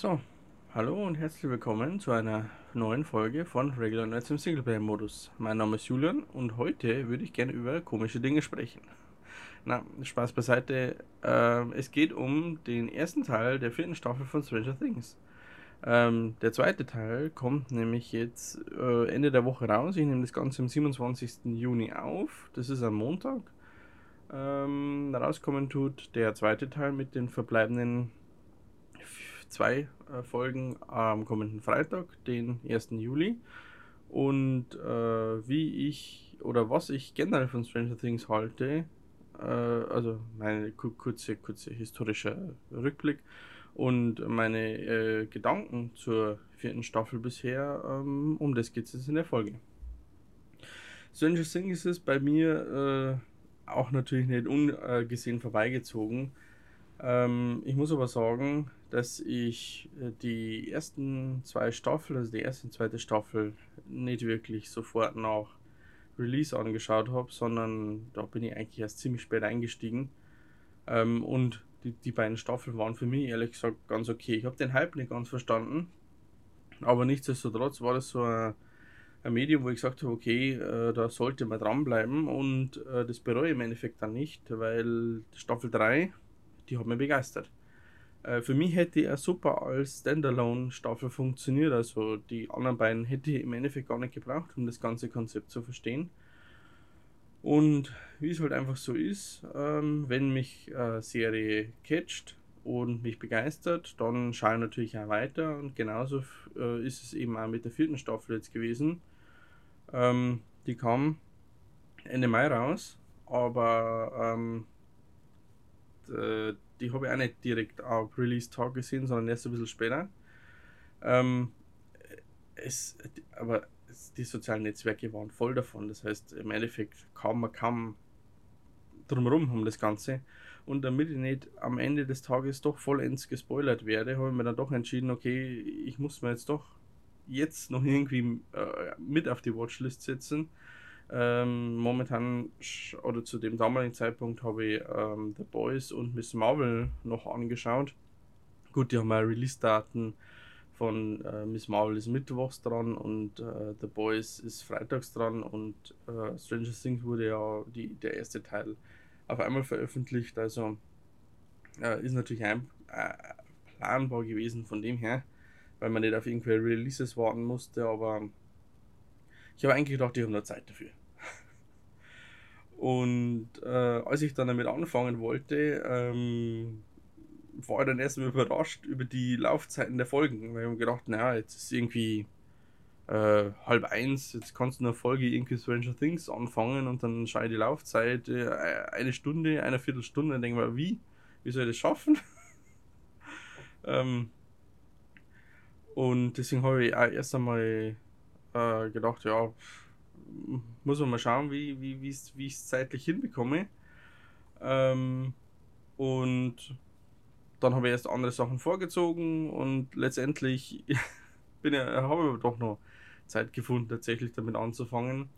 So, hallo und herzlich willkommen zu einer neuen Folge von Regular Nerds im Singleplayer-Modus. Mein Name ist Julian und heute würde ich gerne über komische Dinge sprechen. Na, Spaß beiseite. Äh, es geht um den ersten Teil der vierten Staffel von Stranger Things. Ähm, der zweite Teil kommt nämlich jetzt äh, Ende der Woche raus. Ich nehme das Ganze am 27. Juni auf. Das ist am Montag. Ähm, rauskommen tut der zweite Teil mit den verbleibenden zwei äh, Folgen am kommenden Freitag, den 1. Juli. Und äh, wie ich oder was ich generell von Stranger Things halte, äh, also meine kurze, kurze historische Rückblick und meine äh, Gedanken zur vierten Staffel bisher, ähm, um das geht es jetzt in der Folge. Stranger Things ist bei mir äh, auch natürlich nicht ungesehen vorbeigezogen. Ähm, ich muss aber sagen, dass ich äh, die ersten zwei Staffeln, also die erste und zweite Staffel, nicht wirklich sofort nach Release angeschaut habe, sondern da bin ich eigentlich erst ziemlich spät eingestiegen. Ähm, und die, die beiden Staffeln waren für mich ehrlich gesagt ganz okay. Ich habe den Hype nicht ganz verstanden, aber nichtsdestotrotz war das so ein, ein Medium, wo ich gesagt habe, okay, äh, da sollte man dranbleiben und äh, das bereue ich im Endeffekt dann nicht, weil Staffel 3, die hat mich begeistert. Äh, für mich hätte er super als Standalone-Staffel funktioniert. Also die anderen beiden hätte ich im Endeffekt gar nicht gebraucht, um das ganze Konzept zu verstehen. Und wie es halt einfach so ist, ähm, wenn mich äh, Serie catcht und mich begeistert, dann schaue ich natürlich auch weiter. Und genauso äh, ist es eben auch mit der vierten Staffel jetzt gewesen. Ähm, die kam Ende Mai raus, aber ähm, die habe ich auch nicht direkt auf Release-Tag gesehen, sondern erst ein bisschen später. Ähm, es, aber die sozialen Netzwerke waren voll davon. Das heißt, im Endeffekt kam man kaum drumherum um das Ganze. Und damit ich nicht am Ende des Tages doch vollends gespoilert werde, habe ich mir dann doch entschieden, okay, ich muss mir jetzt doch jetzt noch irgendwie äh, mit auf die Watchlist setzen ähm, momentan oder zu dem damaligen Zeitpunkt habe ich ähm, The Boys und Miss Marvel noch angeschaut. Gut, die haben ja Release-Daten von äh, Miss Marvel ist mittwochs dran und äh, The Boys ist freitags dran und äh, Stranger Things wurde ja die, der erste Teil auf einmal veröffentlicht. Also äh, ist natürlich ein, äh, planbar gewesen von dem her, weil man nicht auf irgendwelche Releases warten musste, aber ich habe eigentlich gedacht, die haben noch Zeit dafür. Und äh, als ich dann damit anfangen wollte, ähm, war ich dann erstmal überrascht über die Laufzeiten der Folgen. Weil ich habe gedacht, naja, jetzt ist irgendwie äh, halb eins, jetzt kannst du eine Folge irgendwie Stranger Things anfangen und dann schaue ich die Laufzeit äh, eine Stunde, eine Viertelstunde und denke mal, wie? Wie soll ich das schaffen? ähm, und deswegen habe ich auch erst einmal äh, gedacht, ja, muss man mal schauen, wie, wie, wie ich es zeitlich hinbekomme. Ähm, und dann habe ich erst andere Sachen vorgezogen und letztendlich ja, habe ich doch noch Zeit gefunden, tatsächlich damit anzufangen.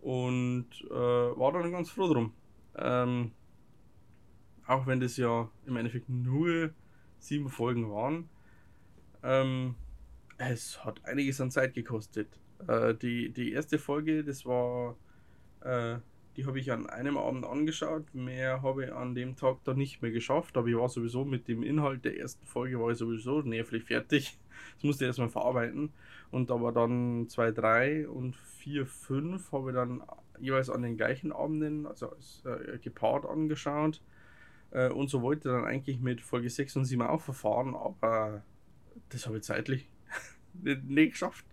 Und äh, war dann ganz froh drum. Ähm, auch wenn das ja im Endeffekt nur sieben Folgen waren. Ähm, es hat einiges an Zeit gekostet. Äh, die, die erste Folge, das war, äh, die habe ich an einem Abend angeschaut. Mehr habe ich an dem Tag dann nicht mehr geschafft, aber ich war sowieso mit dem Inhalt der ersten Folge war ich sowieso nervlich fertig. Das musste ich erstmal verarbeiten. Und aber dann 2, 3 und 4, 5 habe ich dann jeweils an den gleichen Abenden, also äh, gepaart angeschaut. Äh, und so wollte dann eigentlich mit Folge 6 und 7 auch verfahren, aber das habe ich zeitlich nicht, nicht geschafft.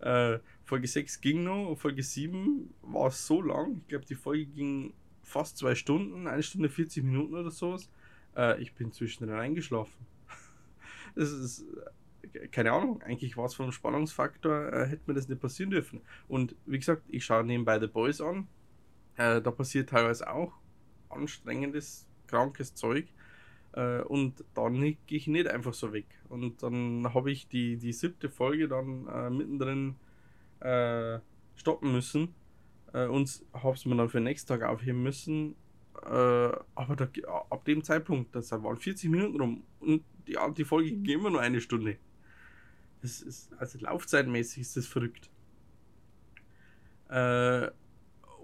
Äh, Folge 6 ging noch, Folge 7 war so lang. Ich glaube, die Folge ging fast zwei Stunden, eine Stunde 40 Minuten oder sowas. Äh, ich bin zwischendrin eingeschlafen. das ist, äh, keine Ahnung, eigentlich war es vom Spannungsfaktor, äh, hätte mir das nicht passieren dürfen. Und wie gesagt, ich schaue nebenbei The Boys an. Äh, da passiert teilweise auch anstrengendes, krankes Zeug. Äh, und dann gehe ich nicht einfach so weg. Und dann habe ich die, die siebte Folge dann äh, mittendrin äh, stoppen müssen äh, und habe es mir dann für den nächsten Tag aufheben müssen. Äh, aber da, ab dem Zeitpunkt, das waren 40 Minuten rum und die, die Folge ging immer nur eine Stunde. Das ist, also laufzeitmäßig ist das verrückt.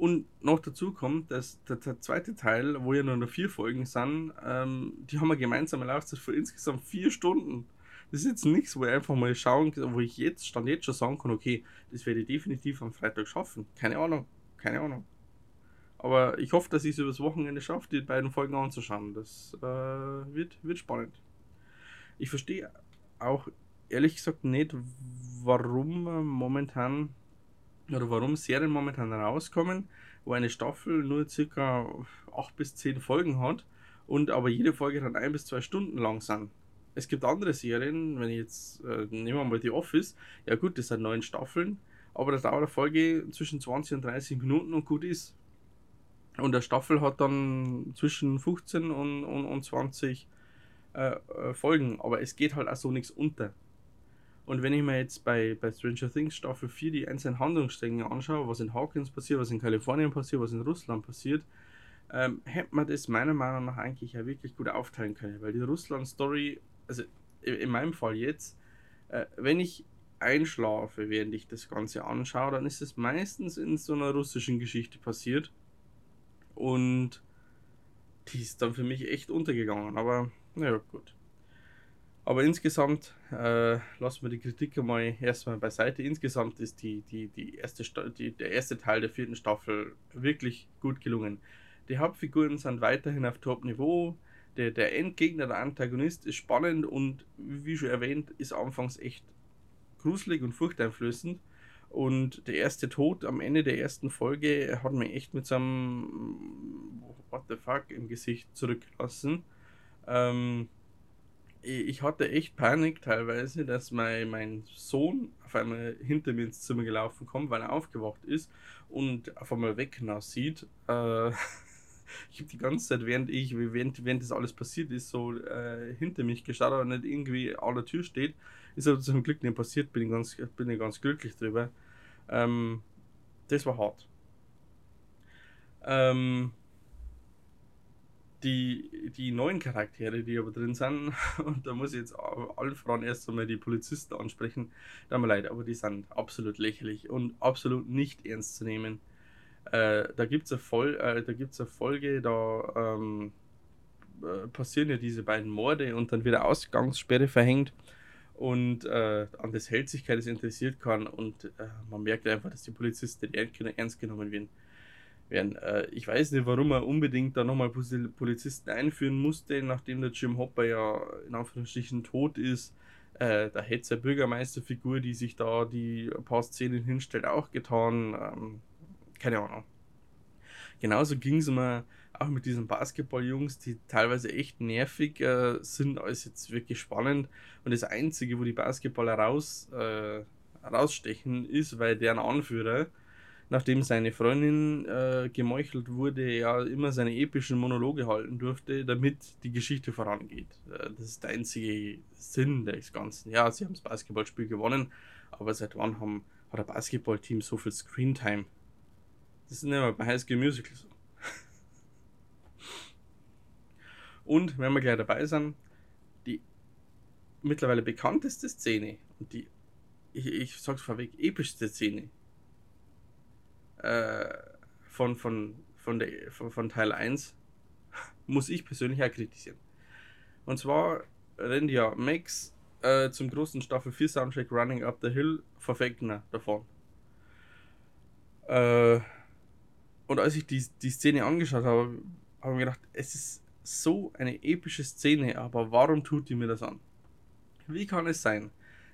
Und noch dazu kommt, dass der, der, zweite Teil, wo ja nur noch vier Folgen sind, ähm, die haben wir gemeinsam Laufzeit für insgesamt vier Stunden. Das ist jetzt nichts, wo ich einfach mal schauen, wo ich jetzt, stand jetzt schon sagen kann, okay, das werde ich definitiv am Freitag schaffen. Keine Ahnung, keine Ahnung. Aber ich hoffe, dass ich es übers Wochenende schaffe, die beiden Folgen anzuschauen. Das äh, wird, wird spannend. Ich verstehe auch ehrlich gesagt nicht, warum momentan oder warum Serien momentan rauskommen, wo eine Staffel nur circa 8 bis 10 Folgen hat und aber jede Folge dann ein bis zwei Stunden lang sind. Es gibt andere Serien, wenn ich jetzt, äh, nehmen wir mal The Office, ja gut, das sind neun Staffeln, aber da dauert eine Folge zwischen 20 und 30 Minuten und gut ist. Und der Staffel hat dann zwischen 15 und, und, und 20 äh, äh, Folgen, aber es geht halt auch so nichts unter. Und wenn ich mir jetzt bei, bei Stranger Things Staffel 4 die einzelnen Handlungsstränge anschaue, was in Hawkins passiert, was in Kalifornien passiert, was in Russland passiert, ähm, hätte man das meiner Meinung nach eigentlich ja wirklich gut aufteilen können. Weil die Russland-Story, also in meinem Fall jetzt, äh, wenn ich einschlafe, während ich das Ganze anschaue, dann ist es meistens in so einer russischen Geschichte passiert. Und die ist dann für mich echt untergegangen. Aber naja, gut. Aber insgesamt äh, lassen wir die Kritik mal erstmal beiseite. Insgesamt ist die, die, die erste die, der erste Teil der vierten Staffel wirklich gut gelungen. Die Hauptfiguren sind weiterhin auf Top-Niveau. Der, der Endgegner, der Antagonist, ist spannend und wie schon erwähnt, ist anfangs echt gruselig und furchteinflößend. Und der erste Tod am Ende der ersten Folge hat mich echt mit so einem What the fuck im Gesicht zurückgelassen. Ähm, ich hatte echt Panik teilweise, dass mein, mein Sohn auf einmal hinter mir ins Zimmer gelaufen kommt, weil er aufgewacht ist und auf einmal weg sieht. Äh, ich habe die ganze Zeit, während ich, während, während das alles passiert ist, so äh, hinter mich geschaut, aber nicht irgendwie an der Tür steht. Ist aber zum Glück nicht passiert, bin ich ganz, bin ganz glücklich drüber. Ähm, das war hart. Ähm, die, die neuen Charaktere, die aber drin sind, und da muss ich jetzt allen voran erst einmal die Polizisten ansprechen, da mir leid, aber die sind absolut lächerlich und absolut nicht ernst zu nehmen. Äh, da gibt es eine, äh, eine Folge, da ähm, äh, passieren ja diese beiden Morde und dann wird eine Ausgangssperre verhängt und äh, an das hält sich keines interessiert kann und äh, man merkt einfach, dass die Polizisten ernst genommen werden werden. Äh, ich weiß nicht, warum er unbedingt da nochmal Polizisten einführen musste, nachdem der Jim Hopper ja in Anführungsstrichen tot ist. Äh, da hätte es eine Bürgermeisterfigur, die sich da die paar Szenen hinstellt, auch getan. Ähm, keine Ahnung. Genauso ging es mir auch mit diesen Basketballjungs, die teilweise echt nervig äh, sind, als jetzt wirklich spannend. Und das Einzige, wo die Basketballer raus, äh, rausstechen, ist, weil deren Anführer nachdem seine Freundin äh, gemeuchelt wurde, ja immer seine epischen Monologe halten durfte, damit die Geschichte vorangeht. Äh, das ist der einzige Sinn des Ganzen. Ja, sie haben das Basketballspiel gewonnen, aber seit wann haben, hat ein Basketballteam so viel Screentime? Das ist nicht mal bei High School Musical so. Und wenn wir gleich dabei sind, die mittlerweile bekannteste Szene und die, ich, ich sag's vorweg, epischste Szene äh, von, von, von, der, von, von Teil 1 muss ich persönlich auch kritisieren. Und zwar rennt ja Max äh, zum großen Staffel 4 Soundtrack Running Up the Hill verfeckner davon. Äh, und als ich die, die Szene angeschaut habe, habe ich mir gedacht, es ist so eine epische Szene, aber warum tut die mir das an? Wie kann es sein,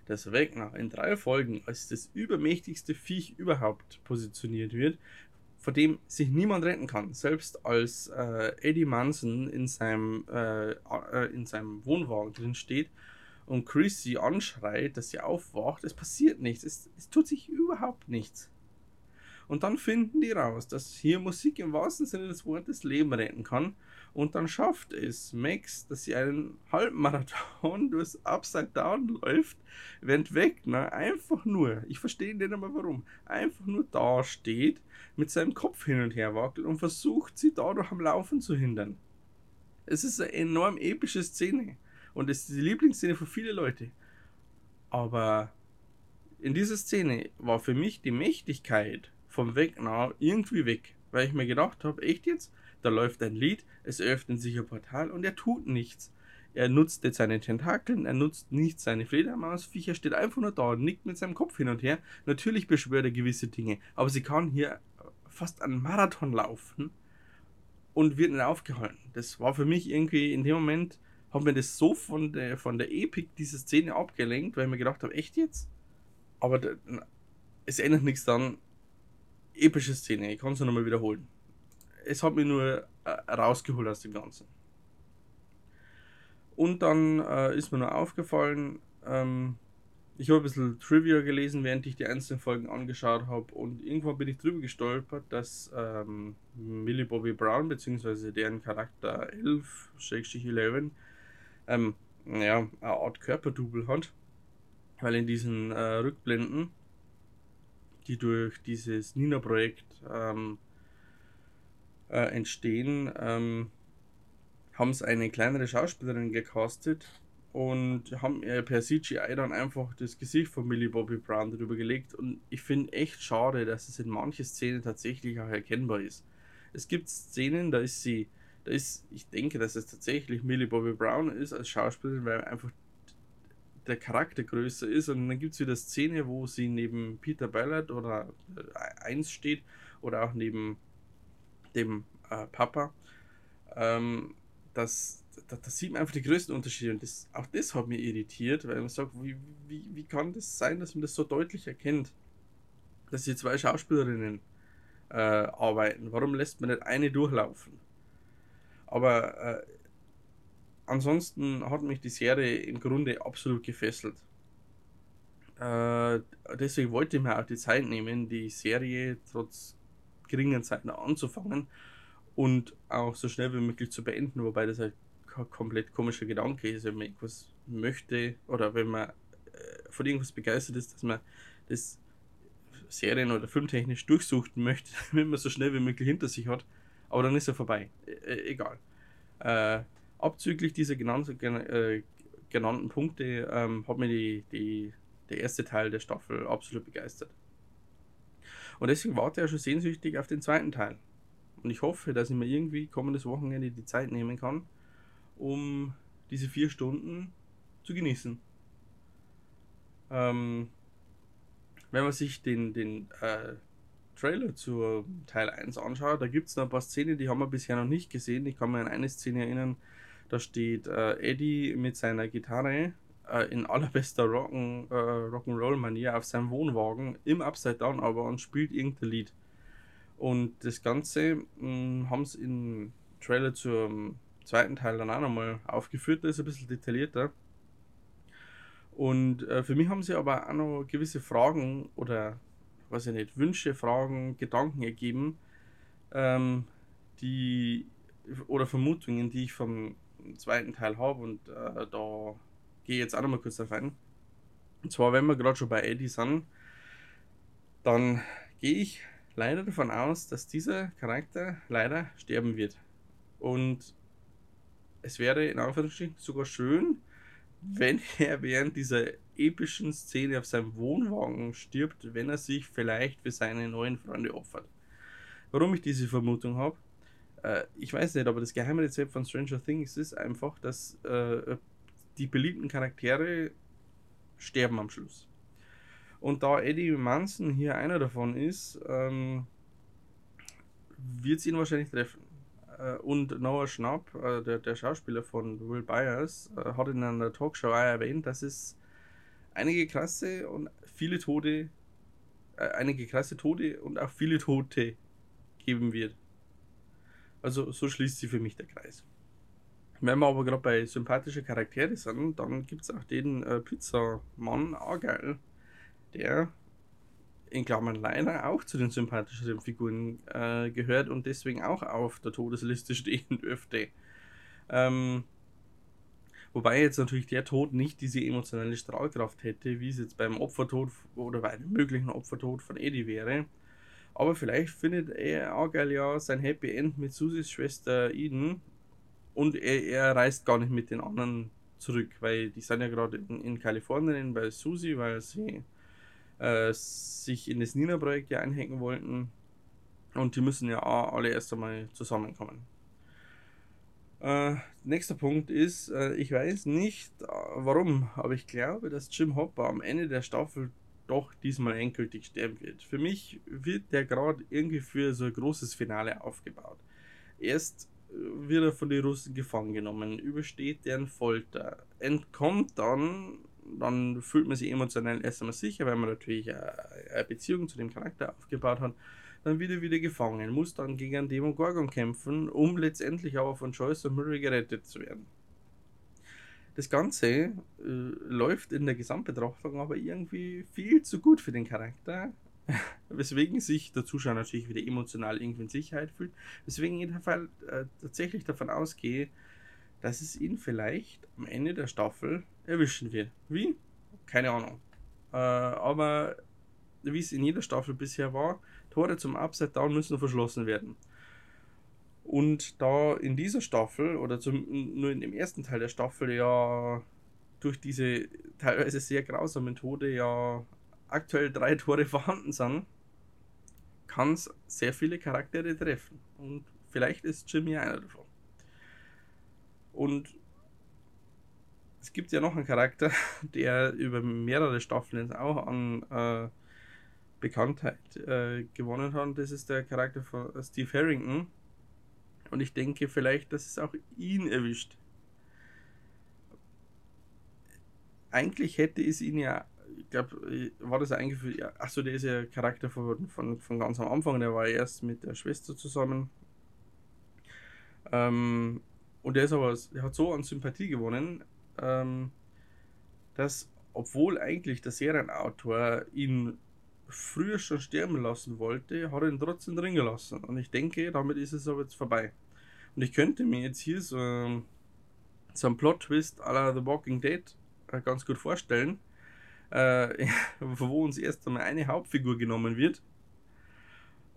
dass Wegner in drei Folgen als das übermächtigste Viech überhaupt positioniert wird, vor dem sich niemand retten kann. Selbst als äh, Eddie Manson in seinem, äh, äh, in seinem Wohnwagen drin steht und Chris sie anschreit, dass sie aufwacht, es passiert nichts. Es, es tut sich überhaupt nichts. Und dann finden die raus, dass hier Musik im wahrsten Sinne des Wortes Leben retten kann. Und dann schafft es Max, dass sie einen Halbmarathon durchs Upside Down läuft, während Wegner einfach nur, ich verstehe nicht einmal warum, einfach nur da steht, mit seinem Kopf hin und her wackelt und versucht, sie dadurch am Laufen zu hindern. Es ist eine enorm epische Szene. Und es ist die Lieblingsszene für viele Leute. Aber in dieser Szene war für mich die Mächtigkeit vom Wegner irgendwie weg. Weil ich mir gedacht habe, echt jetzt? Da läuft ein Lied, es öffnet sich ein Portal und er tut nichts. Er nutzt jetzt seine Tentakeln, er nutzt nicht seine Fledermausviecher, steht einfach nur da und nickt mit seinem Kopf hin und her. Natürlich beschwört er gewisse Dinge, aber sie kann hier fast einen Marathon laufen und wird nicht aufgehalten. Das war für mich irgendwie in dem Moment, hat mir das so von der, von der Epik dieser Szene abgelenkt, weil ich mir gedacht habe, echt jetzt? Aber da, es ändert nichts dann. Epische Szene, ich kann es nochmal wiederholen. Es hat mich nur äh, rausgeholt aus dem Ganzen. Und dann äh, ist mir nur aufgefallen, ähm, ich habe ein bisschen Trivia gelesen, während ich die einzelnen Folgen angeschaut habe und irgendwann bin ich drüber gestolpert, dass ähm, Millie Bobby Brown bzw. deren Charakter 11-11 ähm, ja, eine Art Körperdouble hat, weil in diesen äh, Rückblenden, die durch dieses Nina-Projekt ähm, äh, entstehen, ähm, haben es eine kleinere Schauspielerin gecastet und haben per CGI dann einfach das Gesicht von Millie Bobby Brown darüber gelegt. Und ich finde echt schade, dass es in manchen Szenen tatsächlich auch erkennbar ist. Es gibt Szenen, da ist sie, da ist, ich denke, dass es tatsächlich Millie Bobby Brown ist als Schauspielerin, weil einfach der Charakter größer ist. Und dann gibt es wieder Szene, wo sie neben Peter Ballard oder 1 äh, steht oder auch neben dem äh, Papa. Ähm, das, da, da, sieht man einfach die größten Unterschiede und das, auch das hat mich irritiert, weil man sagt, wie, wie, wie kann das sein, dass man das so deutlich erkennt, dass hier zwei Schauspielerinnen äh, arbeiten? Warum lässt man nicht eine durchlaufen? Aber äh, ansonsten hat mich die Serie im Grunde absolut gefesselt. Äh, deswegen wollte ich mir auch die Zeit nehmen, die Serie trotz geringen Zeiten anzufangen und auch so schnell wie möglich zu beenden, wobei das halt ein komplett komischer Gedanke ist, wenn man irgendwas möchte oder wenn man äh, von irgendwas begeistert ist, dass man das Serien- oder Filmtechnisch durchsuchen möchte, wenn man so schnell wie möglich hinter sich hat. Aber dann ist er vorbei. Äh, egal. Äh, abzüglich dieser genannten, äh, genannten Punkte ähm, hat mir die, die, der erste Teil der Staffel absolut begeistert. Und deswegen warte ich ja schon sehnsüchtig auf den zweiten Teil. Und ich hoffe, dass ich mir irgendwie kommendes Wochenende die Zeit nehmen kann, um diese vier Stunden zu genießen. Ähm, wenn man sich den, den äh, Trailer zu Teil 1 anschaut, da gibt es noch ein paar Szenen, die haben wir bisher noch nicht gesehen. Ich kann mich an eine Szene erinnern, da steht äh, Eddie mit seiner Gitarre äh, in allerbester Rock'n, äh, Rock'n'Roll-Manier auf seinem Wohnwagen im Upside Down aber und spielt irgendein Lied. Und das Ganze haben sie im Trailer zum zweiten Teil dann auch nochmal aufgeführt, da ist ein bisschen detaillierter. Und äh, für mich haben sie aber auch noch gewisse Fragen oder, weiß ich nicht, Wünsche, Fragen, Gedanken ergeben, ähm, die oder Vermutungen, die ich vom zweiten Teil habe und äh, da gehe jetzt auch nochmal kurz darauf ein. Und zwar, wenn wir gerade schon bei Eddie sind, dann gehe ich leider davon aus, dass dieser Charakter leider sterben wird. Und es wäre in Anführungsstrichen sogar schön, wenn er während dieser epischen Szene auf seinem Wohnwagen stirbt, wenn er sich vielleicht für seine neuen Freunde opfert. Warum ich diese Vermutung habe, äh, ich weiß nicht, aber das geheime Rezept von Stranger Things ist einfach, dass äh, die beliebten Charaktere sterben am Schluss. Und da Eddie Manson hier einer davon ist, ähm, wird es ihn wahrscheinlich treffen. Äh, und Noah Schnapp, äh, der, der Schauspieler von Will Byers, äh, hat in einer Talkshow erwähnt, dass es einige krasse und viele Tode, äh, einige krasse Tode und auch viele Tote geben wird. Also so schließt sich für mich der Kreis. Wenn wir aber gerade bei sympathischen Charakteren sind, dann gibt es auch den äh, Pizzamann Argyle, der in Klammern leider auch zu den sympathischeren Figuren äh, gehört und deswegen auch auf der Todesliste stehen dürfte. Ähm, wobei jetzt natürlich der Tod nicht diese emotionale Strahlkraft hätte, wie es jetzt beim Opfertod oder bei einem möglichen Opfertod von Eddie wäre. Aber vielleicht findet er Argyle ja sein Happy End mit Susis Schwester Eden und er, er reist gar nicht mit den anderen zurück, weil die sind ja gerade in, in, Kalifornien bei Susi, weil sie äh, sich in das Nina-Projekt ja einhängen wollten. Und die müssen ja alle erst einmal zusammenkommen. Äh, nächster Punkt ist, äh, ich weiß nicht äh, warum, aber ich glaube, dass Jim Hopper am Ende der Staffel doch diesmal endgültig sterben wird. Für mich wird der gerade irgendwie für so ein großes Finale aufgebaut. Erst wird er von den Russen gefangen genommen, übersteht deren Folter, entkommt dann, dann fühlt man sich emotionell erst einmal sicher, weil man natürlich eine Beziehung zu dem Charakter aufgebaut hat dann wird er wieder gefangen, muss dann gegen einen Demogorgon kämpfen, um letztendlich aber von Joyce und Murray gerettet zu werden. Das Ganze äh, läuft in der Gesamtbetrachtung aber irgendwie viel zu gut für den Charakter, weswegen sich der Zuschauer natürlich wieder emotional irgendwie in Sicherheit fühlt, weswegen ich Fall, äh, tatsächlich davon ausgehe, dass es ihn vielleicht am Ende der Staffel erwischen wird. Wie? Keine Ahnung. Äh, aber wie es in jeder Staffel bisher war, Tore zum Upside Down müssen verschlossen werden. Und da in dieser Staffel oder zum, nur in dem ersten Teil der Staffel ja durch diese teilweise sehr grausamen Tode ja aktuell drei Tore vorhanden sind, kann es sehr viele Charaktere treffen. Und vielleicht ist Jimmy einer davon. Und es gibt ja noch einen Charakter, der über mehrere Staffeln auch an äh, Bekanntheit äh, gewonnen hat. Das ist der Charakter von Steve Harrington. Und ich denke vielleicht, dass es auch ihn erwischt. Eigentlich hätte es ihn ja, glaube, war das eingeführt, ja, achso, der ist ja Charakter von, von, von ganz am Anfang, der war erst mit der Schwester zusammen. Ähm, und der ist aber, der hat so an Sympathie gewonnen, ähm, dass, obwohl eigentlich der Serienautor ihn früher schon sterben lassen wollte, hat er ihn trotzdem drin gelassen. Und ich denke, damit ist es aber jetzt vorbei. Und ich könnte mir jetzt hier so, so einen Plot-Twist à la The Walking Dead äh, ganz gut vorstellen, äh, wo uns erst einmal eine Hauptfigur genommen wird,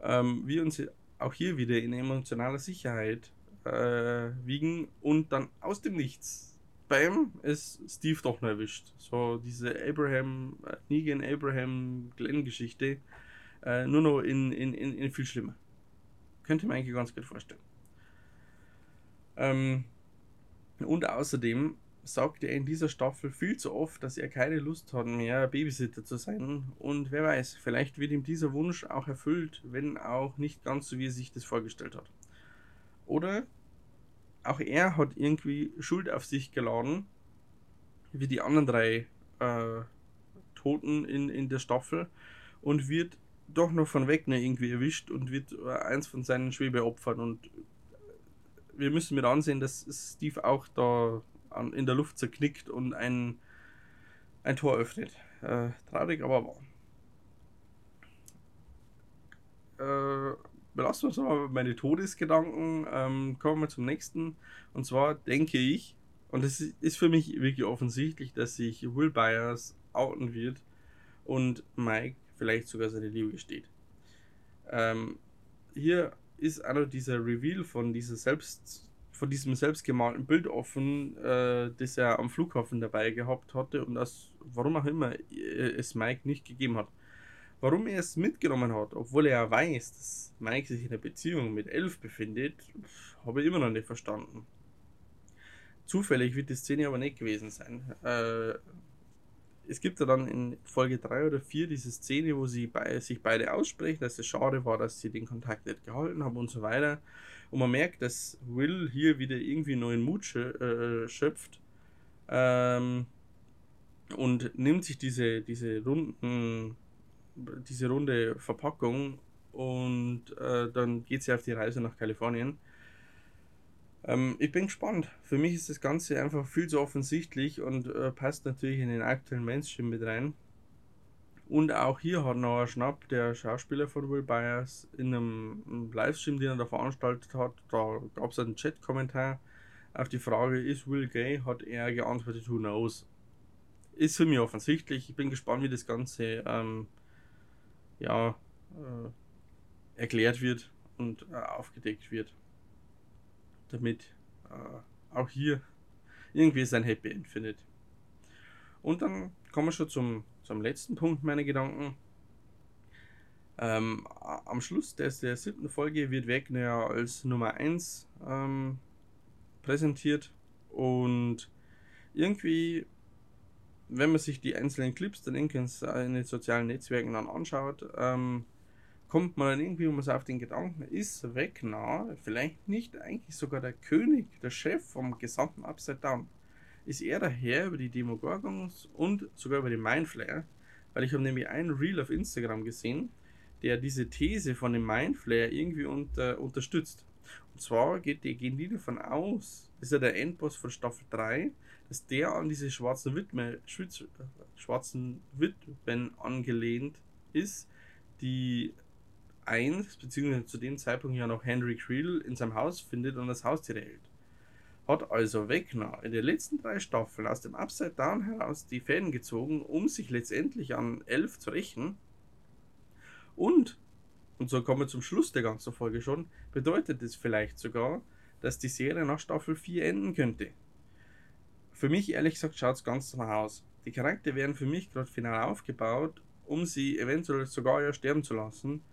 ähm, wir uns auch hier wieder in emotionaler Sicherheit äh, wiegen und dann aus dem Nichts Bam ist Steve doch noch erwischt. So diese Abraham, äh, Negan, Abraham, Glenn-Geschichte, äh, nur noch in, in, in, in, viel schlimmer. Könnte man eigentlich ganz gut vorstellen. Ähm, und außerdem sagt er in dieser Staffel viel zu oft, dass er keine Lust hat mehr Babysitter zu sein. Und wer weiß, vielleicht wird ihm dieser Wunsch auch erfüllt, wenn auch nicht ganz so, wie er sich das vorgestellt hat. Oder auch er hat irgendwie Schuld auf sich geladen, wie die anderen drei äh, Toten in, in der Staffel und wird doch noch von Wegner irgendwie erwischt und wird äh, eins von seinen Schwebeopfern und wir müssen mit ansehen, dass Steve auch da in der Luft zerknickt und ein, ein Tor öffnet. Äh, traurig, aber wahr. Äh, belassen wir uns mal meine Todesgedanken. Ähm, kommen wir zum nächsten. Und zwar denke ich, und es ist für mich wirklich offensichtlich, dass sich Will Byers outen wird und Mike vielleicht sogar seine Liebe gesteht. Ähm, hier ist noch dieser Reveal von dieser selbst von diesem selbstgemalten Bild offen, äh, das er am Flughafen dabei gehabt hatte und das, warum auch immer, äh, es Mike nicht gegeben hat. Warum er es mitgenommen hat, obwohl er ja weiß, dass Mike sich in einer Beziehung mit Elf befindet, habe ich immer noch nicht verstanden. Zufällig wird die Szene aber nicht gewesen sein. Äh, es gibt ja dann in Folge 3 oder 4 diese Szene, wo sie bei, sich beide aussprechen, dass es schade war, dass sie den Kontakt nicht gehalten haben und so weiter. Und man merkt, dass Will hier wieder irgendwie neuen Mut äh, schöpft ähm, und nimmt sich diese, diese runden diese runde Verpackung und äh, dann geht sie auf die Reise nach Kalifornien. Ähm, ich bin gespannt. Für mich ist das Ganze einfach viel zu offensichtlich und äh, passt natürlich in den aktuellen Mainstream mit rein. Und auch hier hat Noah Schnapp, der Schauspieler von Will Byers, in einem Livestream, den er da veranstaltet hat, da gab es einen Chat-Kommentar auf die Frage, ist Will gay, hat er geantwortet, who knows. Ist für mich offensichtlich. Ich bin gespannt, wie das Ganze ähm, ja, äh, erklärt wird und äh, aufgedeckt wird. Damit äh, auch hier irgendwie sein Happy End findet. Und dann kommen wir schon zum, zum letzten Punkt meiner Gedanken. Ähm, am Schluss des, der siebten Folge wird Wegner als Nummer 1 ähm, präsentiert und irgendwie, wenn man sich die einzelnen Clips dann in den sozialen Netzwerken dann anschaut, ähm, kommt man dann irgendwie um auf den Gedanken, ist Wegner vielleicht nicht eigentlich sogar der König, der Chef vom gesamten Upside Down? Ist er der Herr über die Demogorgons und sogar über den Mindflayer? Weil ich habe nämlich ein Reel auf Instagram gesehen, der diese These von dem Mindflayer irgendwie unter, unterstützt. Und zwar geht die, gehen die davon aus, ist ja der Endboss von Staffel 3, dass der an diese schwarzen Witwe, schwarzen Witwen angelehnt ist, die eins, beziehungsweise zu dem Zeitpunkt ja noch Henry Creel in seinem Haus findet und das Haustier hält. Hat also Wegner in den letzten drei Staffeln aus dem Upside Down heraus die Fäden gezogen, um sich letztendlich an Elf zu rächen und, und so kommen wir zum Schluss der ganzen Folge schon, bedeutet es vielleicht sogar, dass die Serie nach Staffel 4 enden könnte. Für mich, ehrlich gesagt, schaut es ganz danach aus. Die Charaktere werden für mich gerade final aufgebaut, um sie eventuell sogar ja sterben zu lassen.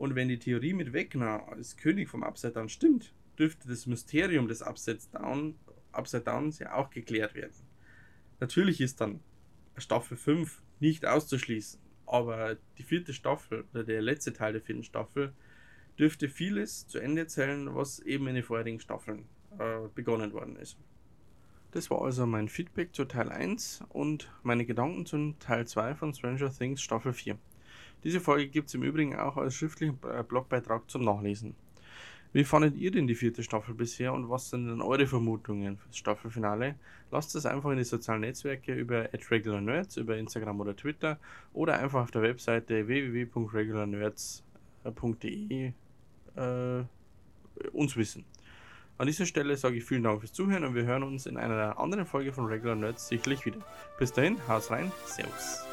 Und wenn die Theorie mit Wegner als König vom Upside Down stimmt, dürfte das Mysterium des Upside Down, Upside Downs ja auch geklärt werden. Natürlich ist dann Staffel 5 nicht auszuschließen. Aber die vierte Staffel oder der letzte Teil der vierten Staffel dürfte vieles zu Ende erzählen, was eben in den vorherigen Staffeln äh, begonnen worden ist. Das war also mein Feedback zu Teil 1 und meine Gedanken zum Teil 2 von Stranger Things Staffel 4. Diese Folge gibt es im Übrigen auch als schriftlichen äh, Blogbeitrag zum Nachlesen. Wie fandet ihr denn die vierte Staffel bisher und was sind denn eure Vermutungen fürs Staffelfinale? Lasst es einfach in die sozialen Netzwerke über @regularnerds über Instagram oder Twitter oder einfach auf der Webseite www.regularnerds.de äh, uns wissen. An dieser Stelle sage ich vielen Dank fürs Zuhören und wir hören uns in einer anderen Folge von Regular Nerds sicherlich wieder. Bis dahin, haus rein, Servus.